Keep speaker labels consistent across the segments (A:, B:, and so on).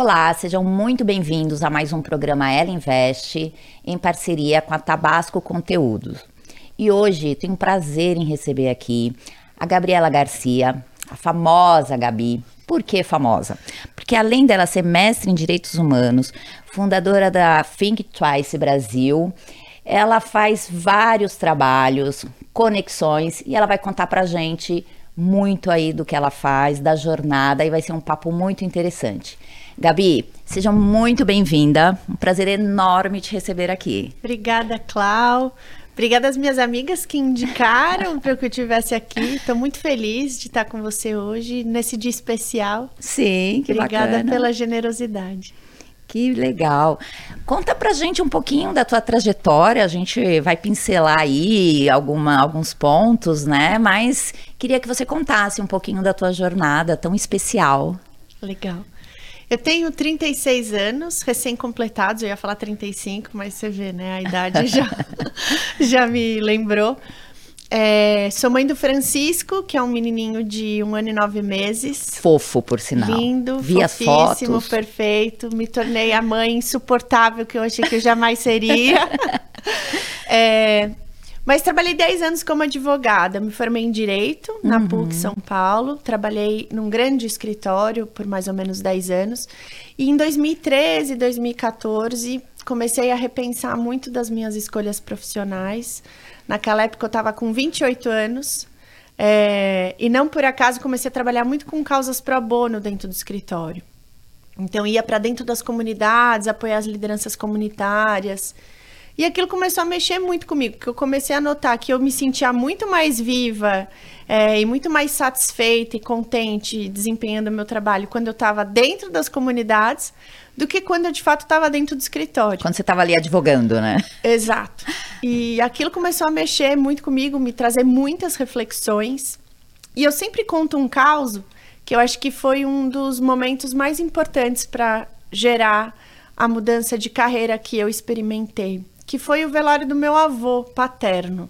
A: Olá, sejam muito bem-vindos a mais um programa Ela Investe, em parceria com a Tabasco Conteúdos. E hoje tenho prazer em receber aqui a Gabriela Garcia, a famosa Gabi. Por que famosa? Porque além dela ser mestre em Direitos Humanos, fundadora da Think Twice Brasil, ela faz vários trabalhos, conexões, e ela vai contar pra gente muito aí do que ela faz, da jornada, e vai ser um papo muito interessante. Gabi, seja muito bem-vinda. Um prazer enorme te receber aqui.
B: Obrigada, Clau. Obrigada às minhas amigas que indicaram para que eu estivesse aqui. Estou muito feliz de estar com você hoje, nesse dia especial.
A: Sim, que
B: Obrigada
A: bacana.
B: pela generosidade.
A: Que legal. Conta pra gente um pouquinho da tua trajetória. A gente vai pincelar aí alguma, alguns pontos, né? Mas queria que você contasse um pouquinho da tua jornada tão especial.
B: Legal. Eu tenho 36 anos, recém-completados, eu ia falar 35, mas você vê, né? A idade já, já me lembrou. É, sou mãe do Francisco, que é um menininho de um ano e nove meses.
A: Fofo, por sinal.
B: Lindo,
A: Vi as
B: fofíssimo,
A: fotos.
B: perfeito. Me tornei a mãe insuportável que eu achei que eu jamais seria. É, mas trabalhei 10 anos como advogada. Me formei em Direito na PUC São Paulo. Trabalhei num grande escritório por mais ou menos 10 anos. E em 2013, 2014, comecei a repensar muito das minhas escolhas profissionais. Naquela época eu estava com 28 anos. é, e não por acaso comecei a trabalhar muito com causas pro bono dentro do escritório. Então ia para dentro das comunidades, apoiar as lideranças comunitárias. E aquilo começou a mexer muito comigo, porque eu comecei a notar que eu me sentia muito mais viva é, e muito mais satisfeita e contente desempenhando o meu trabalho quando eu estava dentro das comunidades do que quando eu de fato estava dentro do escritório.
A: Quando você estava ali advogando, né?
B: Exato. E aquilo começou a mexer muito comigo, me trazer muitas reflexões. E eu sempre conto um caso que eu acho que foi um dos momentos mais importantes para gerar a mudança de carreira que eu experimentei, que foi o velório do meu avô paterno,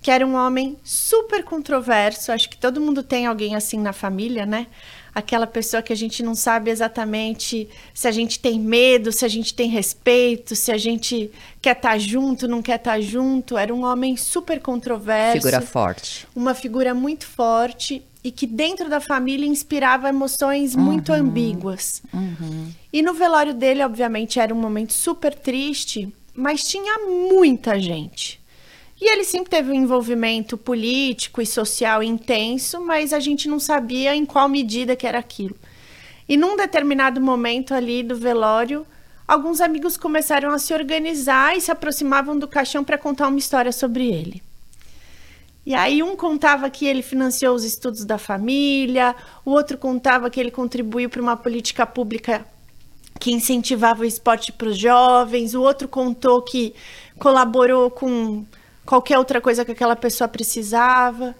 B: que era um homem super controverso. Acho que todo mundo tem alguém assim na família, né? Aquela pessoa que a gente não sabe exatamente se a gente tem medo, se a gente tem respeito, se a gente quer estar junto, não quer estar junto. Era um homem super controverso
A: Figura forte.
B: uma figura muito forte e que dentro da família inspirava emoções muito ambíguas. E no velório dele, obviamente, era um momento super triste, mas tinha muita gente. E ele sempre teve um envolvimento político e social intenso, mas a gente não sabia em qual medida que era aquilo. E num determinado momento ali do velório, alguns amigos começaram a se organizar e se aproximavam do caixão para contar uma história sobre ele. E aí um contava que ele financiou os estudos da família, o outro contava que ele contribuiu para uma política pública que incentivava o esporte para os jovens, o outro contou que colaborou com qualquer outra coisa que aquela pessoa precisava.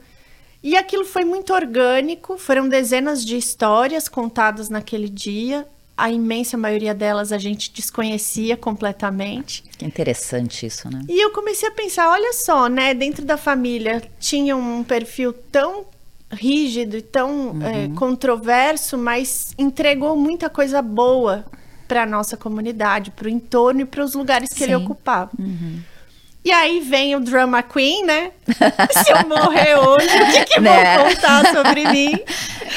B: E aquilo foi muito orgânico, foram dezenas de histórias contadas naquele dia. A imensa maioria delas a gente desconhecia completamente.
A: Que interessante isso, né?
B: E eu comecei a pensar, olha só, né, dentro da família tinha um perfil tão rígido e tão é, controverso, mas entregou muita coisa boa para a nossa comunidade, para o entorno e para os lugares que ele
A: Sim.
B: ocupava. E aí vem o drama queen, né? Se eu morrer hoje, o que, que
A: Né?
B: vão contar sobre mim?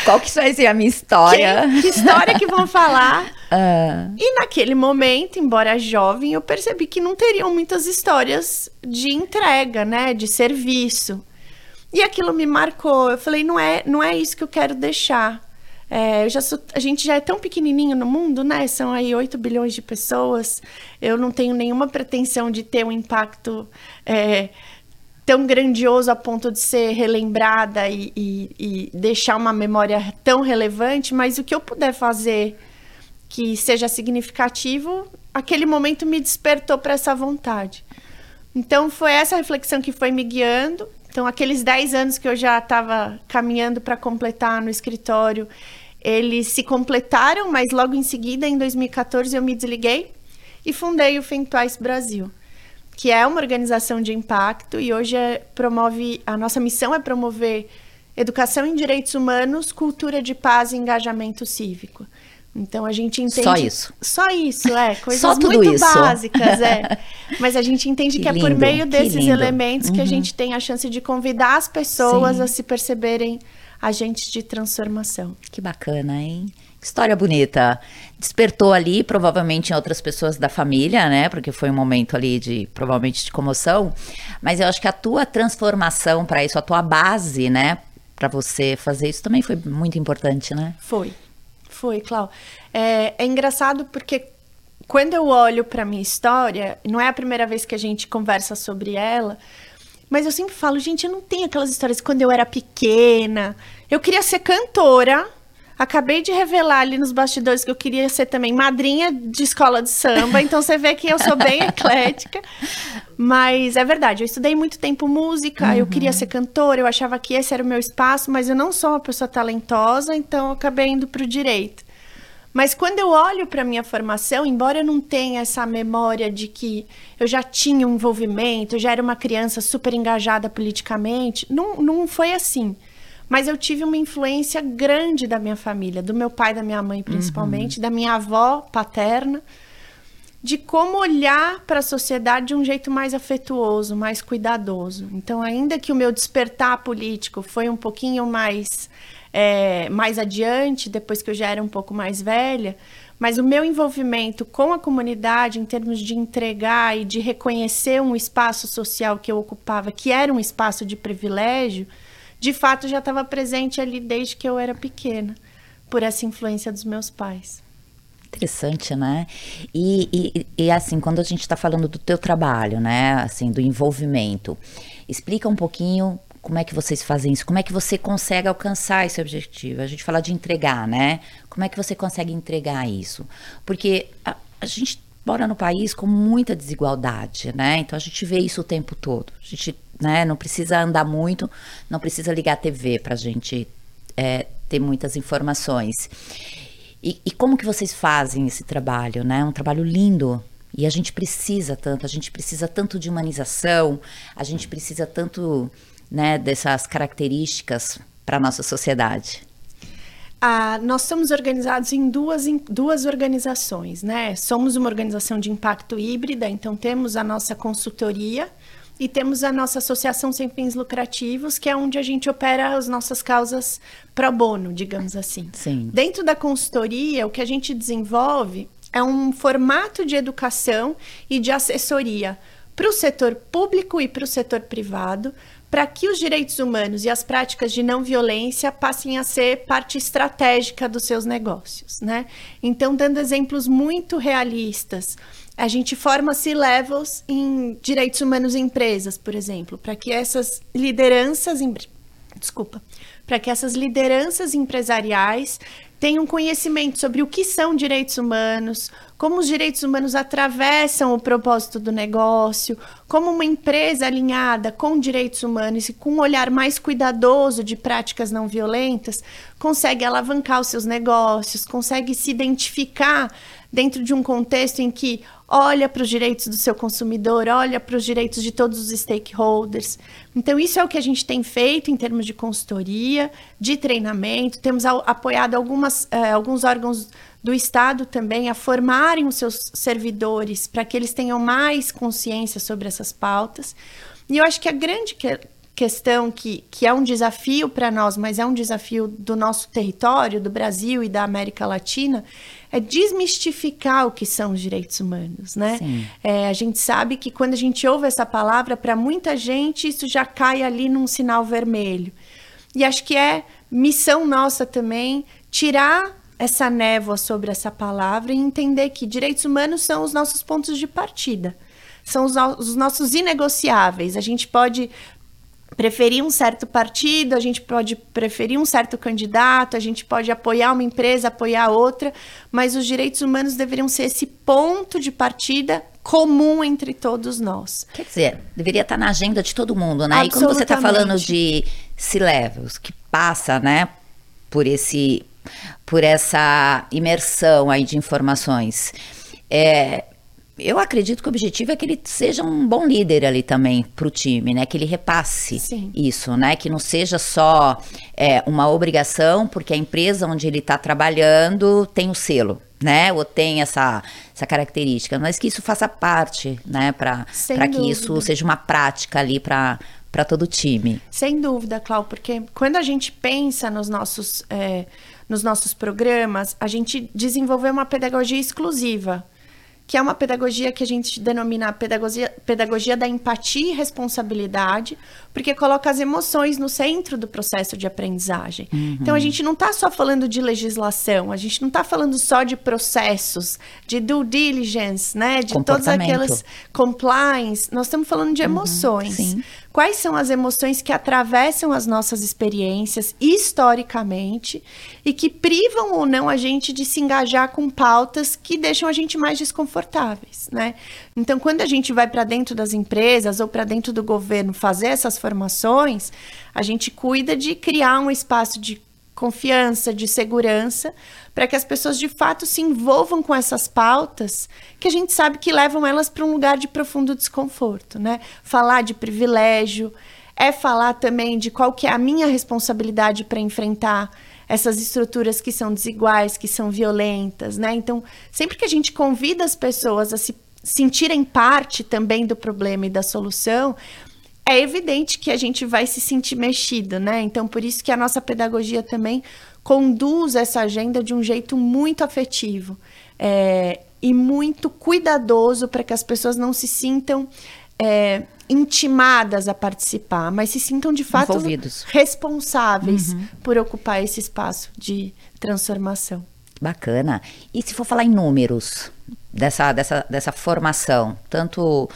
A: Qual que vai ser a minha história?
B: Quem- que história que vão falar?
A: Ah,
B: E naquele momento, embora jovem, eu percebi que não teriam muitas histórias de entrega, né, de serviço. E aquilo me marcou. Eu falei, não é, não é isso que eu quero deixar. É, sou- a gente já é tão pequenininho no mundo, né? São aí 8 bilhões de pessoas. Eu não tenho nenhuma pretensão de ter um impacto é, tão grandioso a ponto de ser relembrada e, e- e deixar uma memória tão relevante, mas o que eu puder fazer que seja significativo, aquele momento me despertou para essa vontade. Então foi essa reflexão que foi me guiando. Então aqueles 10 anos que eu já estava caminhando para completar no escritório, eles se completaram, mas logo em seguida, em 2014, eu me desliguei e fundei o Think Twice Brasil, que é uma organização de impacto e hoje é- promove, a nossa missão é promover educação em direitos humanos, cultura de paz e engajamento cívico. Então a gente entende.
A: Só isso.
B: Só isso, é. Coisas muito
A: isso.
B: básicas, é. Mas a gente entende que,
A: Que
B: é por
A: lindo,
B: meio
A: que
B: desses
A: lindo. Uhum.
B: elementos que a gente tem a chance de convidar as pessoas
A: Sim.
B: a se perceberem agentes de transformação.
A: Que bacana, hein? Que História bonita. Despertou ali, provavelmente em outras pessoas da família, né? Porque foi um momento ali de, provavelmente, de comoção. Mas eu acho que a tua transformação para isso, a tua base, né? Para você fazer isso também foi muito importante, né?
B: Foi, foi, Clau. É, é engraçado porque quando eu olho para minha história, não é a primeira vez que a gente conversa sobre ela, mas eu sempre falo, gente, eu não tenho aquelas histórias de quando eu era pequena. Eu queria ser cantora. Acabei de revelar ali nos bastidores que eu queria ser também madrinha de escola de samba, então você vê que eu sou bem eclética. Mas é verdade, eu estudei muito tempo música, eu queria ser cantora, eu achava que esse era o meu espaço, mas eu não sou uma pessoa talentosa, então eu acabei indo para o direito. Mas quando eu olho para minha formação, embora eu não tenha essa memória de que eu já tinha um envolvimento, eu já era uma criança super engajada politicamente, não, não foi assim. Mas eu tive uma influência grande da minha família, do meu pai, da minha mãe principalmente, da minha avó paterna, de como olhar para a sociedade de um jeito mais afetuoso, mais cuidadoso. Então, ainda que o meu despertar político foi um pouquinho mais, é, mais adiante, depois que eu já era um pouco mais velha, mas o meu envolvimento com a comunidade, em termos de entregar e de reconhecer um espaço social que eu ocupava, que era um espaço de privilégio, de fato já estava presente ali desde que eu era pequena, por essa influência dos meus pais.
A: Interessante, né? E, e, e, assim, quando a gente está falando do teu trabalho, né? Assim, do envolvimento, explica um pouquinho como é que vocês fazem isso, como é que você consegue alcançar esse objetivo. A gente fala de entregar, né? Como é que você consegue entregar isso? Porque a, a gente mora no país com muita desigualdade, né? Então a gente vê isso o tempo todo. A gente né, não precisa andar muito, não precisa ligar a TV para a gente é, ter muitas informações. E, e, como que vocês fazem esse trabalho, né? Um trabalho lindo. E a gente precisa tanto, a gente precisa tanto de humanização, a gente precisa tanto né, dessas características para a nossa sociedade.
B: Ah, nós estamos organizados em duas, em duas organizações, né? Somos uma organização de impacto híbrida, então temos a nossa consultoria e temos a nossa associação sem fins lucrativos, que é onde a gente opera as nossas causas pro bono, digamos assim.
A: Sim.
B: Dentro da consultoria, o que a gente desenvolve é um formato de educação e de assessoria para o setor público e para o setor privado, para que os direitos humanos e as práticas de não violência passem a ser parte estratégica dos seus negócios, né? Então, dando exemplos muito realistas, a gente forma C-levels em direitos humanos em empresas, por exemplo, para que essas lideranças, em... desculpa, para que essas lideranças empresariais tenham conhecimento sobre o que são direitos humanos, como os direitos humanos atravessam o propósito do negócio, como uma empresa alinhada com direitos humanos e com um olhar mais cuidadoso de práticas não violentas consegue alavancar os seus negócios, consegue se identificar dentro de um contexto em que olha para os direitos do seu consumidor, olha para os direitos de todos os stakeholders. Então, isso é o que a gente tem feito em termos de consultoria, de treinamento. Temos apoiado algumas, eh, alguns órgãos do Estado também a formarem os seus servidores para que eles tenham mais consciência sobre essas pautas. E eu acho que a grande que questão que, que é um desafio para nós, mas é um desafio do nosso território, do Brasil e da América Latina, é desmistificar o que são os direitos humanos, né? É, a gente sabe que quando a gente ouve essa palavra, para muita gente isso já cai ali num sinal vermelho. E acho que é missão nossa também tirar essa névoa sobre essa palavra e entender que direitos humanos são os nossos pontos de partida, são os, os nossos inegociáveis. A gente pode preferir um certo partido, a gente pode preferir um certo candidato, a gente pode apoiar uma empresa, apoiar outra, mas os direitos humanos deveriam ser esse ponto de partida comum entre todos nós.
A: Quer dizer, deveria estar na agenda de todo mundo, né? E quando você está falando de C-levels, que passa, né, por esse, por essa imersão aí de informações, é, eu acredito que o objetivo é que ele seja um bom líder ali também para o time, né? Que ele repasse Sim. isso, né? Que não seja só é, uma obrigação, porque a empresa onde ele está trabalhando tem o selo, né? Ou tem essa, essa característica, mas que isso faça parte, né? Para que isso seja uma prática ali para para todo o time.
B: Sem dúvida, Clau, porque quando a gente pensa nos nossos, é, nos nossos programas, a gente desenvolveu uma pedagogia exclusiva que é uma pedagogia que a gente denomina pedagogia, pedagogia da empatia e responsabilidade, porque coloca as emoções no centro do processo de aprendizagem. Uhum. Então a gente não está só falando de legislação, a gente não está falando só de processos, de due diligence, né, de todas aquelas compliance. Nós estamos falando de uhum. emoções. Uhum. Quais são as emoções que atravessam as nossas experiências historicamente e que privam ou não a gente de se engajar com pautas que deixam a gente mais desconfortáveis, né? Então, quando a gente vai para dentro das empresas ou para dentro do governo fazer essas formações, a gente cuida de criar um espaço de confiança, de segurança, para que as pessoas de fato se envolvam com essas pautas que a gente sabe que levam elas para um lugar de profundo desconforto, né? Falar de privilégio é falar também de qual que é a minha responsabilidade para enfrentar essas estruturas que são desiguais, que são violentas, né? Então, sempre que a gente convida as pessoas a se sentirem parte também do problema e da solução, é evidente que a gente vai se sentir mexido, né? Então, por isso que a nossa pedagogia também conduz essa agenda de um jeito muito afetivo é, e muito cuidadoso para que as pessoas não se sintam é, intimadas a participar, mas se sintam de fato
A: Envolvidos.
B: responsáveis uhum. por ocupar esse espaço de transformação.
A: Bacana. E se for falar em números dessa, dessa, dessa formação, tanto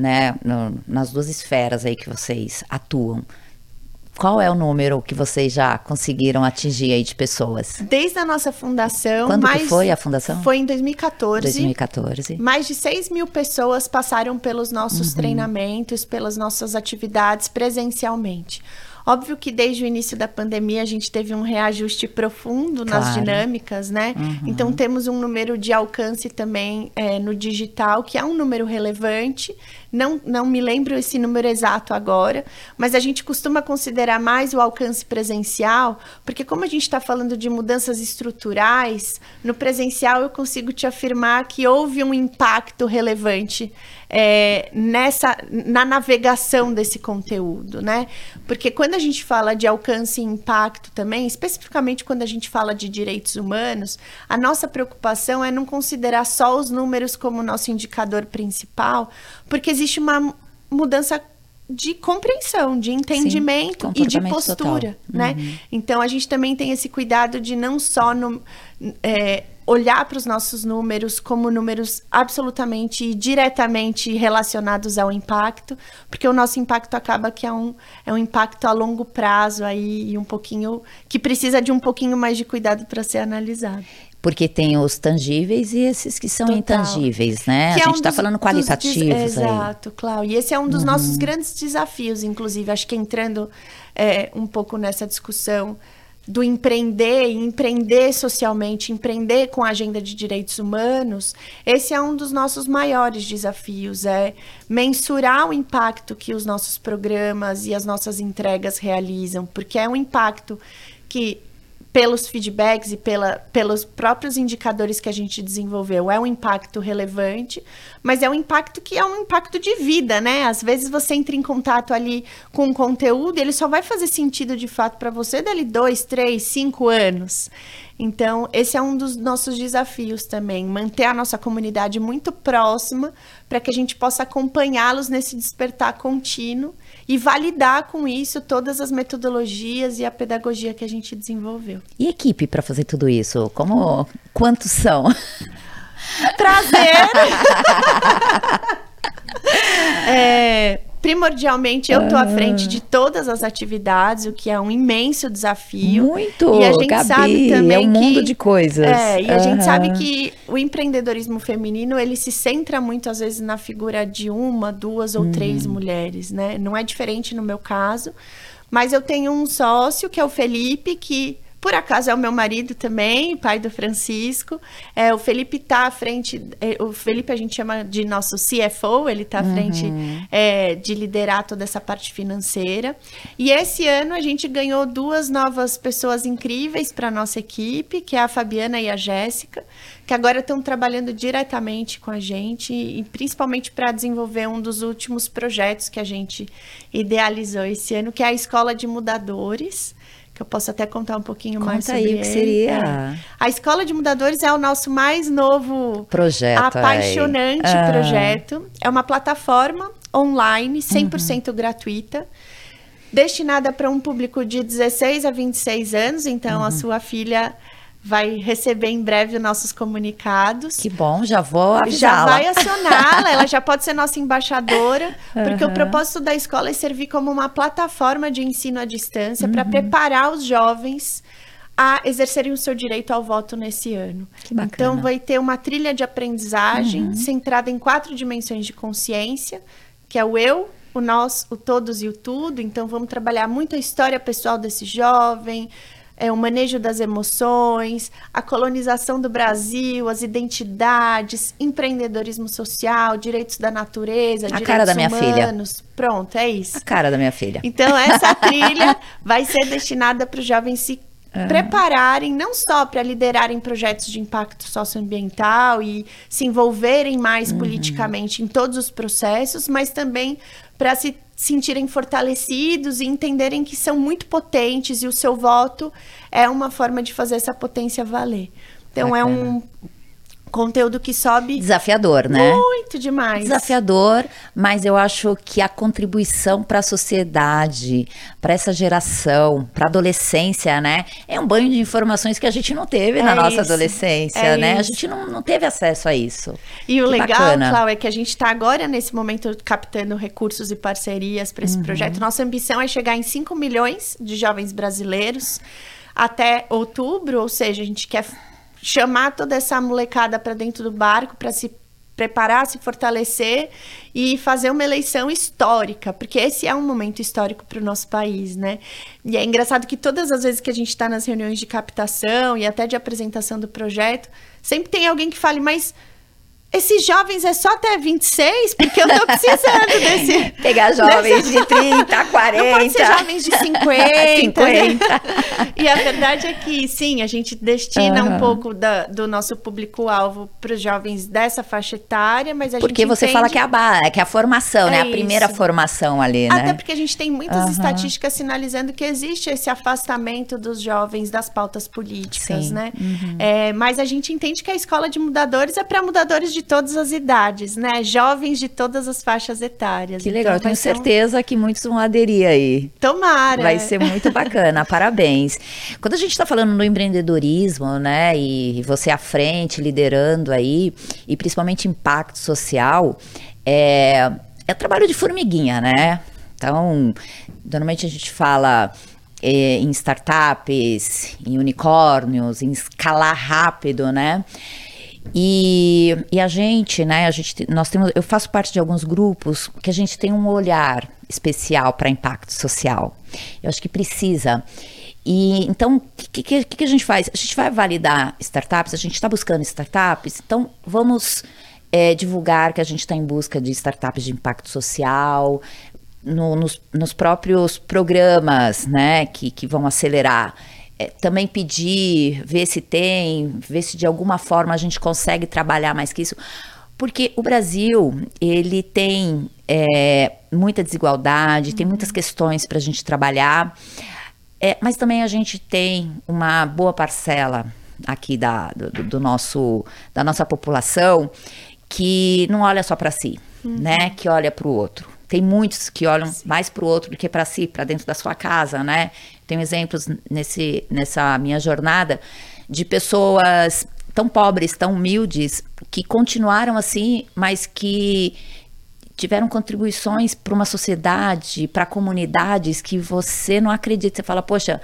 A: né, no, nas duas esferas aí que vocês atuam. Qual é o número que vocês já conseguiram atingir aí de pessoas?
B: Desde a nossa fundação.
A: Quando mais, foi a fundação?
B: Foi em 2014.
A: 2014.
B: Mais de 6 mil pessoas passaram pelos nossos uhum. treinamentos, pelas nossas atividades presencialmente. Óbvio que desde o início da pandemia a gente teve um reajuste profundo claro. nas dinâmicas, né? Uhum. Então temos um número de alcance também é, no digital, que é um número relevante. Não, não me lembro esse número exato agora, mas a gente costuma considerar mais o alcance presencial, porque como a gente está falando de mudanças estruturais, no presencial eu consigo te afirmar que houve um impacto relevante é, nessa na navegação desse conteúdo, né? Porque quando a gente fala de alcance e impacto também, especificamente quando a gente fala de direitos humanos, a nossa preocupação é não considerar só os números como nosso indicador principal, porque existe uma mudança de compreensão, de entendimento Sim, e de postura, total. né? Uhum. Então a gente também tem esse cuidado de não só no, é, olhar para os nossos números como números absolutamente e diretamente relacionados ao impacto, porque o nosso impacto acaba que é um, é um impacto a longo prazo aí e um pouquinho que precisa de um pouquinho mais de cuidado para ser analisado.
A: Porque tem os tangíveis e esses que são Total. intangíveis, né? Que a é gente está um falando qualitativos
B: des... Exato, Cláudio. E esse é um dos uhum. nossos grandes desafios, inclusive. Acho que entrando é, um pouco nessa discussão do empreender empreender socialmente, empreender com a agenda de direitos humanos, esse é um dos nossos maiores desafios, é mensurar o impacto que os nossos programas e as nossas entregas realizam, porque é um impacto que pelos feedbacks e pela, pelos próprios indicadores que a gente desenvolveu, é um impacto relevante, mas é um impacto que é um impacto de vida, né? Às vezes você entra em contato ali com um conteúdo ele só vai fazer sentido de fato para você dali dois, três, cinco anos. Então, esse é um dos nossos desafios também, manter a nossa comunidade muito próxima para que a gente possa acompanhá-los nesse despertar contínuo e validar com isso todas as metodologias e a pedagogia que a gente desenvolveu.
A: E equipe para fazer tudo isso? Como quantos são?
B: Prazer. é, primordialmente eu estou à frente de todas as atividades, o que é um imenso desafio.
A: Muito, e a gente Gabi, sabe também é um mundo que, de coisas.
B: É, e uhum. a gente sabe que o empreendedorismo feminino, ele se centra muito às vezes na figura de uma, duas ou uhum. três mulheres, né? Não é diferente no meu caso, mas eu tenho um sócio que é o Felipe que por acaso é o meu marido também, pai do Francisco. É, o Felipe está à frente, é, o Felipe a gente chama de nosso CFO, ele está à uhum. frente é, de liderar toda essa parte financeira. E esse ano a gente ganhou duas novas pessoas incríveis para nossa equipe, que é a Fabiana e a Jéssica, que agora estão trabalhando diretamente com a gente e principalmente para desenvolver um dos últimos projetos que a gente idealizou esse ano, que é a Escola de Mudadores que eu posso até contar um pouquinho
A: Conta
B: mais sobre
A: aí o que seria. É.
B: A Escola de Mudadores é o nosso mais novo
A: projeto,
B: apaixonante é. projeto. É uma plataforma online 100% uhum. gratuita destinada para um público de 16 a 26 anos, então uhum. a sua filha vai receber em breve os nossos comunicados.
A: Que bom, já vou avisá-la.
B: Já vai acioná-la, ela já pode ser nossa embaixadora, porque uhum. o propósito da escola é servir como uma plataforma de ensino à distância uhum. para preparar os jovens a exercerem o seu direito ao voto nesse ano.
A: Que bacana.
B: Então vai ter uma trilha de aprendizagem uhum. centrada em quatro dimensões de consciência, que é o eu, o nós, o todos e o tudo. Então vamos trabalhar muito a história pessoal desse jovem, é, o manejo das emoções, a colonização do Brasil, as identidades, empreendedorismo social, direitos da natureza, a direitos cara da minha humanos. Filha. Pronto, é isso.
A: A cara da minha filha.
B: Então, essa trilha vai ser destinada para os jovens se Uhum. prepararem não só para liderarem projetos de impacto socioambiental e se envolverem mais uhum. politicamente em todos os processos, mas também para se sentirem fortalecidos e entenderem que são muito potentes e o seu voto é uma forma de fazer essa potência valer. Então Bacana. é um conteúdo que sobe.
A: Desafiador, né?
B: Muito demais.
A: Desafiador, mas eu acho que a contribuição para a sociedade, para essa geração, para a adolescência, né? É um banho de informações que a gente não teve é na nossa isso. adolescência, é né? Isso. A gente não, não teve acesso a isso.
B: E o que legal, bacana. Clau, é que a gente está agora nesse momento captando recursos e parcerias para esse uhum. projeto. Nossa ambição é chegar em 5 milhões de jovens brasileiros até outubro, ou seja, a gente quer chamar toda essa molecada para dentro do barco para se preparar, se fortalecer e fazer uma eleição histórica, porque esse é um momento histórico para o nosso país, né? E é engraçado que todas as vezes que a gente está nas reuniões de captação e até de apresentação do projeto, sempre tem alguém que fale, mas esses jovens é só até 26? Porque eu tô precisando desse.
A: Pegar jovens desse... de 30, 40. Não pode
B: ser jovens de 50. 50. Né? E a verdade é que, sim, a gente destina uhum. um pouco da, do nosso público-alvo para os jovens dessa faixa etária, mas a
A: porque
B: gente.
A: Porque você
B: entende...
A: fala que é a que é a formação, é né? A primeira formação ali, né?
B: Até porque a gente tem muitas uhum. estatísticas sinalizando que existe esse afastamento dos jovens das pautas políticas, sim. né? Uhum. É, mas a gente entende que a escola de mudadores é para mudadores de de todas as idades, né? Jovens de todas as faixas etárias.
A: Que legal, então, tenho certeza que muitos vão aderir aí.
B: Tomara.
A: Vai ser muito bacana, parabéns. Quando a gente está falando do empreendedorismo, né, e você à frente, liderando aí, e principalmente impacto social, é, é trabalho de formiguinha, né? Então, normalmente a gente fala é, em startups, em unicórnios, em escalar rápido, né? E, e a gente, né, a gente, nós temos, eu faço parte de alguns grupos que a gente tem um olhar especial para impacto social. Eu acho que precisa. E então, o que, que, que, a gente faz? A gente vai validar startups, a gente está buscando startups, então vamos é, divulgar que a gente está em busca de startups de impacto social, no, nos, nos, próprios programas né, que, que vão acelerar é, também pedir, ver se tem, ver se de alguma forma a gente consegue trabalhar mais que isso. Porque o Brasil, ele tem é, muita desigualdade, uhum. tem muitas questões para a gente trabalhar, é, mas também a gente tem uma boa parcela aqui da, do, do nosso, da nossa população que não olha só para si, uhum. né? Que olha para o outro. Tem muitos que olham mais para o outro do que para si, para dentro da sua casa, né? Tenho exemplos nesse, nessa minha jornada de pessoas tão pobres, tão humildes, que continuaram assim, mas que tiveram contribuições para uma sociedade, para comunidades que você não acredita. Você fala, poxa,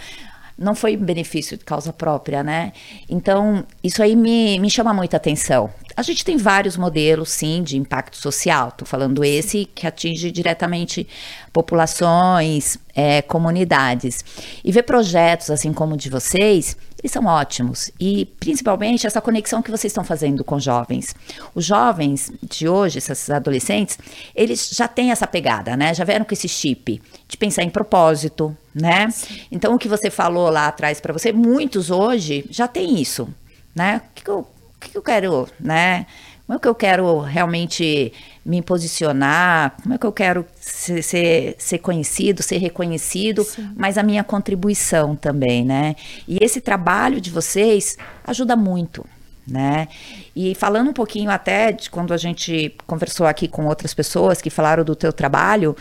A: não foi benefício de causa própria, né? Então, isso aí me, me chama muita atenção. A gente tem vários modelos, sim, de impacto social. Estou falando esse que atinge diretamente populações, é, comunidades. E ver projetos assim como o de vocês, eles são ótimos. E principalmente essa conexão que vocês estão fazendo com jovens. Os jovens de hoje, esses adolescentes, eles já têm essa pegada, né? Já vieram com esse chip de pensar em propósito, né? Então, o que você falou lá atrás para você, muitos hoje já têm isso, né? O que, que eu o que eu quero, né? Como é que eu quero realmente me posicionar? Como é que eu quero ser, ser, ser conhecido, ser reconhecido? Sim. Mas a minha contribuição também, né? E esse trabalho de vocês ajuda muito, né? E falando um pouquinho até de quando a gente conversou aqui com outras pessoas que falaram do teu trabalho,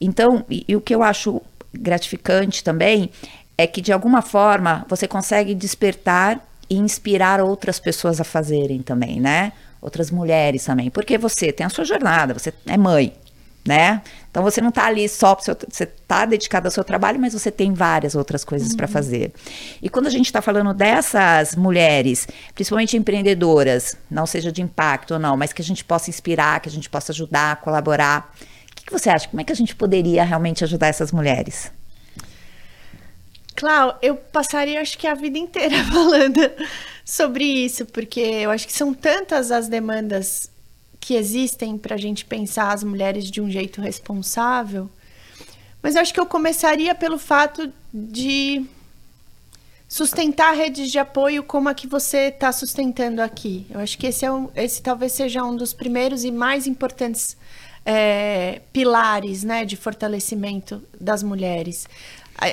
A: então, e, e o que eu acho gratificante também é que de alguma forma você consegue despertar e inspirar outras pessoas a fazerem também, né? Outras mulheres também. Porque você tem a sua jornada, você é mãe, né? Então você não está ali só, seu, você está dedicado ao seu trabalho, mas você tem várias outras coisas uhum. para fazer. E quando a gente está falando dessas mulheres, principalmente empreendedoras, não seja de impacto ou não, mas que a gente possa inspirar, que a gente possa ajudar, colaborar, o que, que você acha? Como é que a gente poderia realmente ajudar essas mulheres?
B: Clau, eu passaria acho que a vida inteira falando sobre isso, porque eu acho que são tantas as demandas que existem para a gente pensar as mulheres de um jeito responsável. Mas eu acho que eu começaria pelo fato de sustentar redes de apoio como a que você está sustentando aqui. Eu acho que esse, é um, esse talvez seja um dos primeiros e mais importantes é, pilares né, de fortalecimento das mulheres.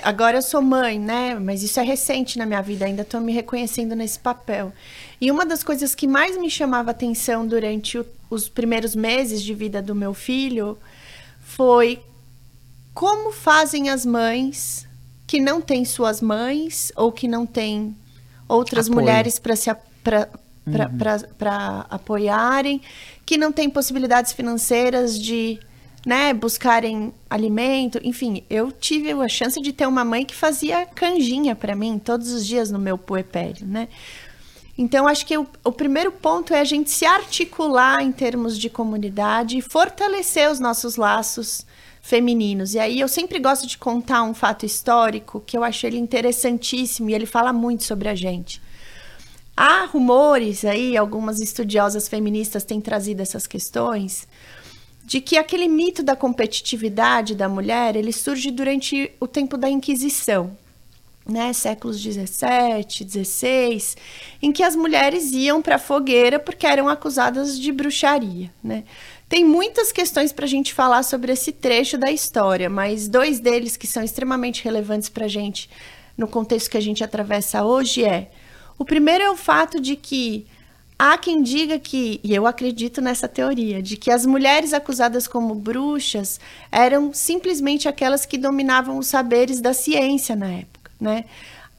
B: Agora eu sou mãe, né? Mas isso é recente na minha vida, ainda estou me reconhecendo nesse papel. E uma das coisas que mais me chamava atenção durante o, os primeiros meses de vida do meu filho foi como fazem as mães que não têm suas mães ou que não têm outras Apoio. mulheres para se para uhum. apoiarem, que não têm possibilidades financeiras de né, buscarem alimento, enfim, eu tive a chance de ter uma mãe que fazia canjinha para mim todos os dias no meu puerpério, né? Então, acho que o, o, primeiro ponto é a gente se articular em termos de comunidade e fortalecer os nossos laços femininos. E aí eu sempre gosto de contar um fato histórico que eu acho ele interessantíssimo e ele fala muito sobre a gente. Há rumores aí, algumas estudiosas feministas têm trazido essas questões, de que aquele mito da competitividade da mulher ele surge durante o tempo da Inquisição, né, séculos 17, 16, em que as mulheres iam para a fogueira porque eram acusadas de bruxaria, né? Tem muitas questões para a gente falar sobre esse trecho da história, mas dois deles que são extremamente relevantes para a gente no contexto que a gente atravessa hoje é o primeiro é o fato de que Há quem diga que, e eu acredito nessa teoria, de que as mulheres acusadas como bruxas eram simplesmente aquelas que dominavam os saberes da ciência na época, né?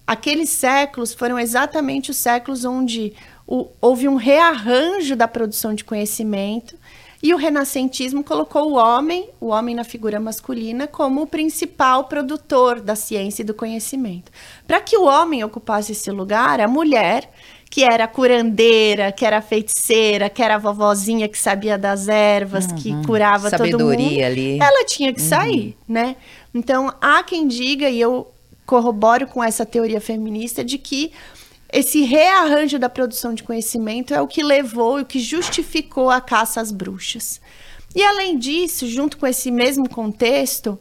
B: Aqueles séculos foram exatamente os séculos onde o, houve um rearranjo da produção de conhecimento e o renascentismo colocou o homem, o homem na figura masculina, como o principal produtor da ciência e do conhecimento. Para que o homem ocupasse esse lugar, a mulher que era curandeira, que era feiticeira, que era a vovozinha que sabia das ervas, uhum. que curava Sabedoria todo mundo. ali. Ela tinha que uhum. sair, né? Então, há quem diga, e eu corroboro com essa teoria feminista, de que esse rearranjo da produção de conhecimento é o que levou e o que justificou a caça às bruxas. E além disso, junto com esse mesmo contexto,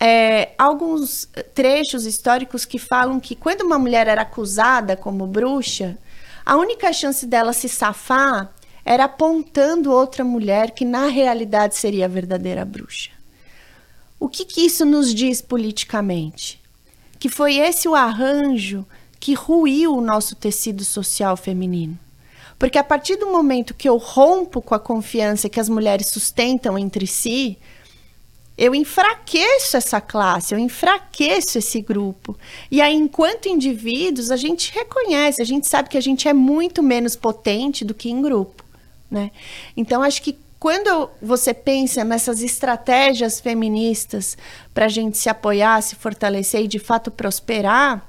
B: é, alguns trechos históricos que falam que quando uma mulher era acusada como bruxa, a única chance dela se safar era apontando outra mulher que na realidade seria a verdadeira bruxa. O que, que isso nos diz politicamente? Que foi esse o arranjo que ruiu o nosso tecido social feminino. Porque a partir do momento que eu rompo com a confiança que as mulheres sustentam entre si, eu enfraqueço essa classe, eu enfraqueço esse grupo. E aí, enquanto indivíduos, a gente reconhece, a gente sabe que a gente é muito menos potente do que em grupo, né? Então, acho que quando você pensa nessas estratégias feministas para a gente se apoiar, se fortalecer e de fato prosperar,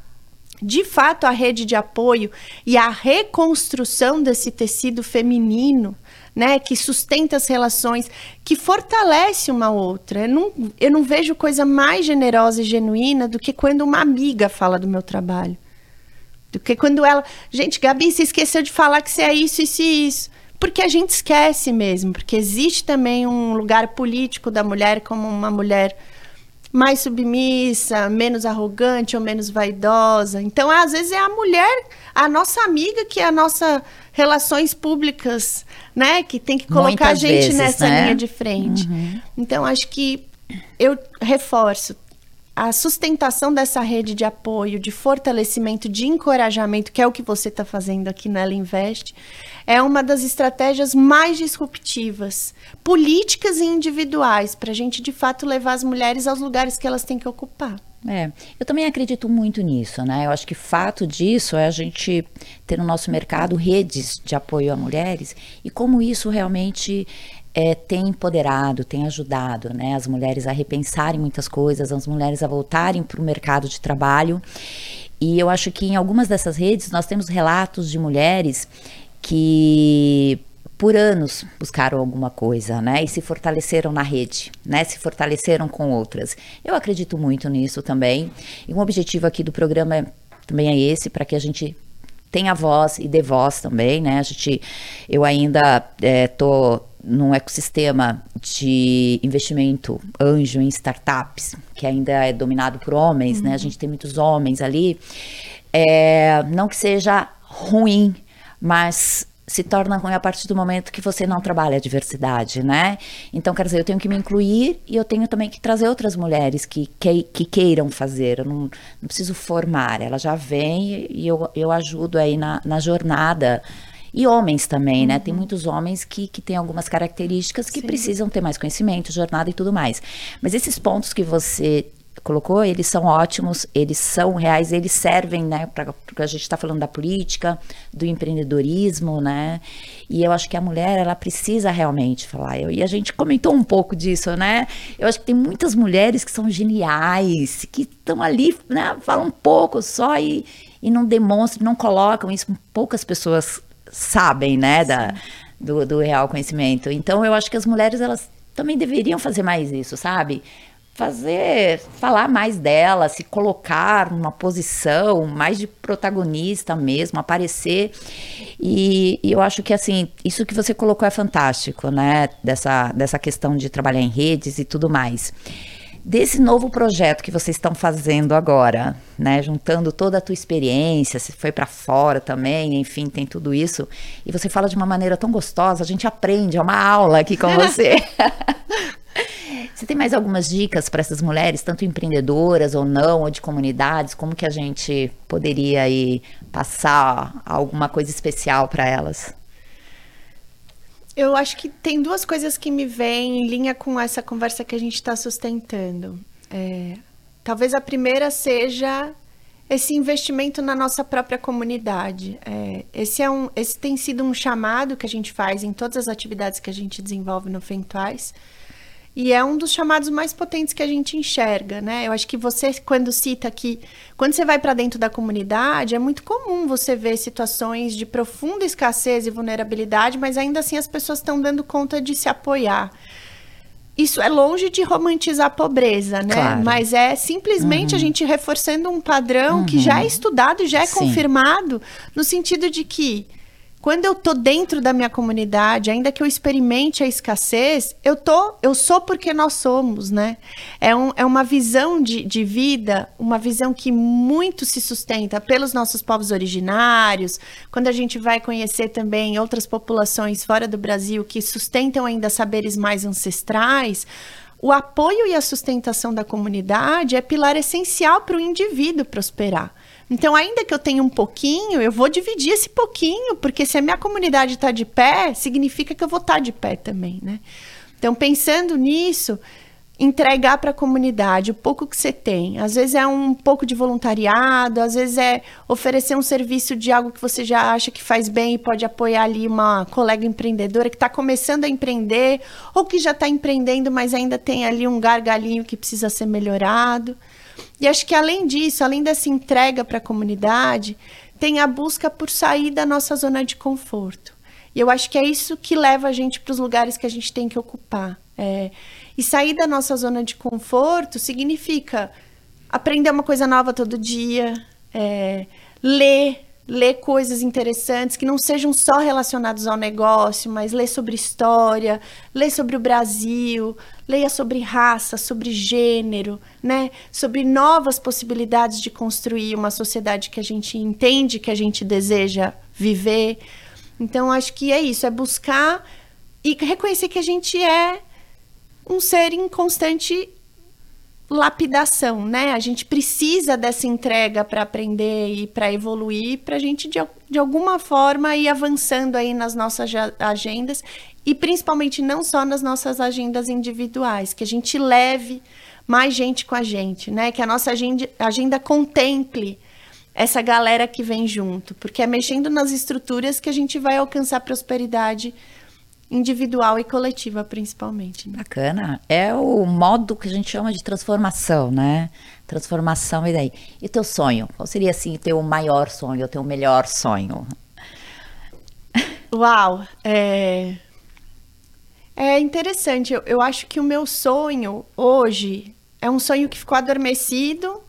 B: de fato, a rede de apoio e a reconstrução desse tecido feminino, né, que sustenta as relações, que fortalece uma outra. Eu não, eu não vejo coisa mais generosa e genuína do que quando uma amiga fala do meu trabalho. Do que quando ela. Gente, Gabi, você esqueceu de falar que você é isso, isso e isso. Porque a gente esquece mesmo, porque existe também um lugar político da mulher como uma mulher mais submissa, menos arrogante ou menos vaidosa. Então, às vezes é a mulher, a nossa amiga que é a nossa relações públicas, né, que tem que colocar Muitas a gente vezes, nessa né? linha de frente. Uhum. Então, acho que eu reforço a sustentação dessa rede de apoio, de fortalecimento, de encorajamento, que é o que você está fazendo aqui na Ela Invest, é uma das estratégias mais disruptivas, políticas e individuais, para a gente de fato levar as mulheres aos lugares que elas têm que ocupar.
A: É, eu também acredito muito nisso, né? Eu acho que fato disso é a gente ter no nosso mercado redes de apoio a mulheres e como isso realmente é, tem empoderado, tem ajudado né, as mulheres a repensarem muitas coisas, as mulheres a voltarem para o mercado de trabalho. E eu acho que em algumas dessas redes nós temos relatos de mulheres que por anos buscaram alguma coisa, né? E se fortaleceram na rede, né? Se fortaleceram com outras. Eu acredito muito nisso também. E um objetivo aqui do programa também é esse, para que a gente tenha voz e dê voz também, né? A gente, eu ainda estou é, num ecossistema de investimento anjo em startups, que ainda é dominado por homens, uhum. né? A gente tem muitos homens ali. É, não que seja ruim, mas se torna ruim a partir do momento que você não trabalha a diversidade, né? Então, quer dizer, eu tenho que me incluir e eu tenho também que trazer outras mulheres que, que, que queiram fazer. Eu não, não preciso formar, ela já vem e eu, eu ajudo aí na, na jornada. E homens também, uhum. né? Tem uhum. muitos homens que, que têm algumas características que Sim. precisam ter mais conhecimento, jornada e tudo mais. Mas esses pontos que você colocou, eles são ótimos, eles são reais, eles servem, né, para porque a gente está falando da política, do empreendedorismo, né? E eu acho que a mulher, ela precisa realmente falar. Eu, e a gente comentou um pouco disso, né? Eu acho que tem muitas mulheres que são geniais, que estão ali, né, falam um pouco só e, e não demonstram, não colocam isso. Poucas pessoas sabem, né, da, do, do real conhecimento. Então, eu acho que as mulheres, elas também deveriam fazer mais isso, sabe? Fazer, falar mais dela, se colocar numa posição mais de protagonista mesmo, aparecer. E, e, eu acho que assim, isso que você colocou é fantástico, né? Dessa, dessa questão de trabalhar em redes e tudo mais. Desse novo projeto que vocês estão fazendo agora, né, juntando toda a tua experiência, se foi para fora também, enfim, tem tudo isso, e você fala de uma maneira tão gostosa, a gente aprende, é uma aula aqui com você. Você tem mais algumas dicas para essas mulheres, tanto empreendedoras ou não, ou de comunidades? Como que a gente poderia aí passar alguma coisa especial para elas?
B: Eu acho que tem duas coisas que me vêm em linha com essa conversa que a gente está sustentando. É, talvez a primeira seja esse investimento na nossa própria comunidade. É, esse, é um, esse tem sido um chamado que a gente faz em todas as atividades que a gente desenvolve no Fentuais e é um dos chamados mais potentes que a gente enxerga, né? Eu acho que você, quando cita que, quando você vai para dentro da comunidade, é muito comum você ver situações de profunda escassez e vulnerabilidade, mas ainda assim as pessoas estão dando conta de se apoiar. Isso é longe de romantizar a pobreza, né? Claro. Mas é simplesmente uhum. a gente reforçando um padrão uhum. que já é estudado e já é Sim. confirmado, no sentido de que quando eu tô dentro da minha comunidade, ainda que eu experimente a escassez, eu tô, eu sou porque nós somos, né? É, um, é uma visão de, de vida, uma visão que muito se sustenta pelos nossos povos originários. Quando a gente vai conhecer também outras populações fora do Brasil que sustentam ainda saberes mais ancestrais, o apoio e a sustentação da comunidade é pilar essencial para o indivíduo prosperar. Então, ainda que eu tenha um pouquinho, eu vou dividir esse pouquinho, porque se a minha comunidade está de pé, significa que eu vou estar tá de pé também, né? Então, pensando nisso, entregar para a comunidade o pouco que você tem. Às vezes é um pouco de voluntariado, às vezes é oferecer um serviço de algo que você já acha que faz bem e pode apoiar ali uma colega empreendedora que está começando a empreender ou que já está empreendendo, mas ainda tem ali um gargalinho que precisa ser melhorado. E acho que além disso, além dessa entrega para a comunidade, tem a busca por sair da nossa zona de conforto. E eu acho que é isso que leva a gente para os lugares que a gente tem que ocupar. É, e sair da nossa zona de conforto significa aprender uma coisa nova todo dia, é, ler, ler coisas interessantes que não sejam só relacionadas ao negócio, mas ler sobre história, ler sobre o Brasil, leia sobre raça, sobre gênero, né? Sobre novas possibilidades de construir uma sociedade que a gente entende que a gente deseja viver. Então acho que é isso, é buscar e reconhecer que a gente é um ser em constante lapidação, né? A gente precisa dessa entrega para aprender e para evoluir, para a gente de, de alguma forma ir avançando aí nas nossas agendas e principalmente não só nas nossas agendas individuais, que a gente leve mais gente com a gente, né? Que a nossa agenda, agenda contemple essa galera que vem junto, porque é mexendo nas estruturas que a gente vai alcançar prosperidade individual e coletiva, principalmente.
A: Né? Bacana. É o modo que a gente chama de transformação, né? Transformação e daí. E teu sonho? Qual seria assim teu maior sonho, teu melhor sonho?
B: Uau, é, é interessante. Eu, eu acho que o meu sonho hoje é um sonho que ficou adormecido.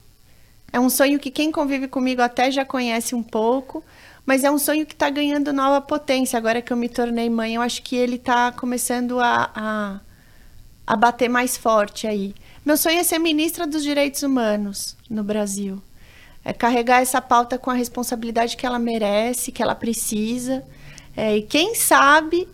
B: É um sonho que quem convive comigo até já conhece um pouco, mas é um sonho que está ganhando nova potência. Agora que eu me tornei mãe, eu acho que ele está começando a, a, a bater mais forte aí. Meu sonho é ser ministra dos direitos humanos no Brasil. É carregar essa pauta com a responsabilidade que ela merece, que ela precisa. É, e quem sabe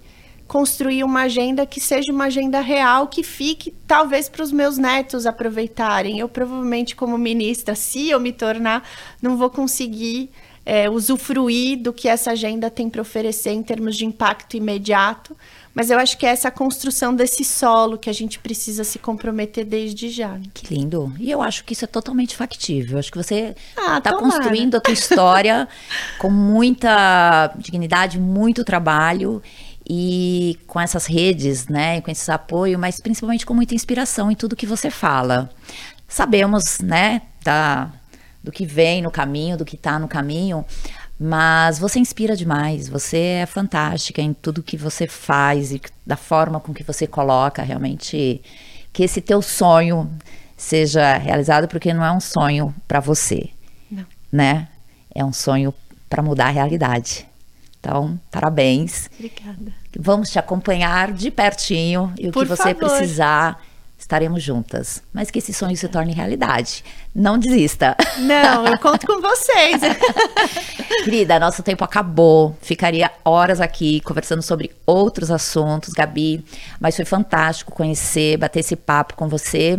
B: construir uma agenda que seja uma agenda real, que fique talvez para os meus netos aproveitarem. Eu provavelmente, como ministra, se eu me tornar, não vou conseguir é, usufruir do que essa agenda tem para oferecer em termos de impacto imediato. Mas eu acho que é essa construção desse solo que a gente precisa se comprometer desde já.
A: Que lindo. E eu acho que isso é totalmente factível. Eu acho que você está ah, construindo a tua história com muita dignidade, muito trabalho e com essas redes, né, com esse apoio, mas principalmente com muita inspiração em tudo que você fala. Sabemos, né, da do que vem no caminho, do que está no caminho, mas você inspira demais, você é fantástica em tudo que você faz e da forma com que você coloca realmente que esse teu sonho seja realizado, porque não é um sonho para você, não. né? É um sonho para mudar a realidade. Então, parabéns.
B: Obrigada.
A: Vamos te acompanhar de pertinho e o Por que você favor. precisar estaremos juntas. Mas que esse sonho se torne realidade. Não desista.
B: Não, eu conto com vocês.
A: Querida, nosso tempo acabou. Ficaria horas aqui conversando sobre outros assuntos, Gabi. Mas foi fantástico conhecer, bater esse papo com você.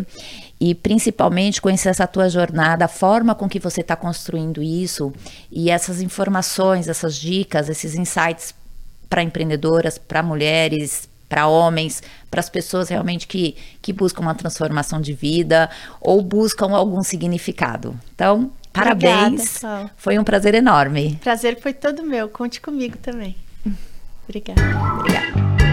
A: E principalmente conhecer essa tua jornada, a forma com que você está construindo isso e essas informações, essas dicas, esses insights para empreendedoras, para mulheres, para homens, para as pessoas realmente que, que buscam uma transformação de vida ou buscam algum significado. Então, parabéns. Obrigada, foi um prazer enorme.
B: Prazer foi todo meu. Conte comigo também. Obrigada.
A: Obrigada.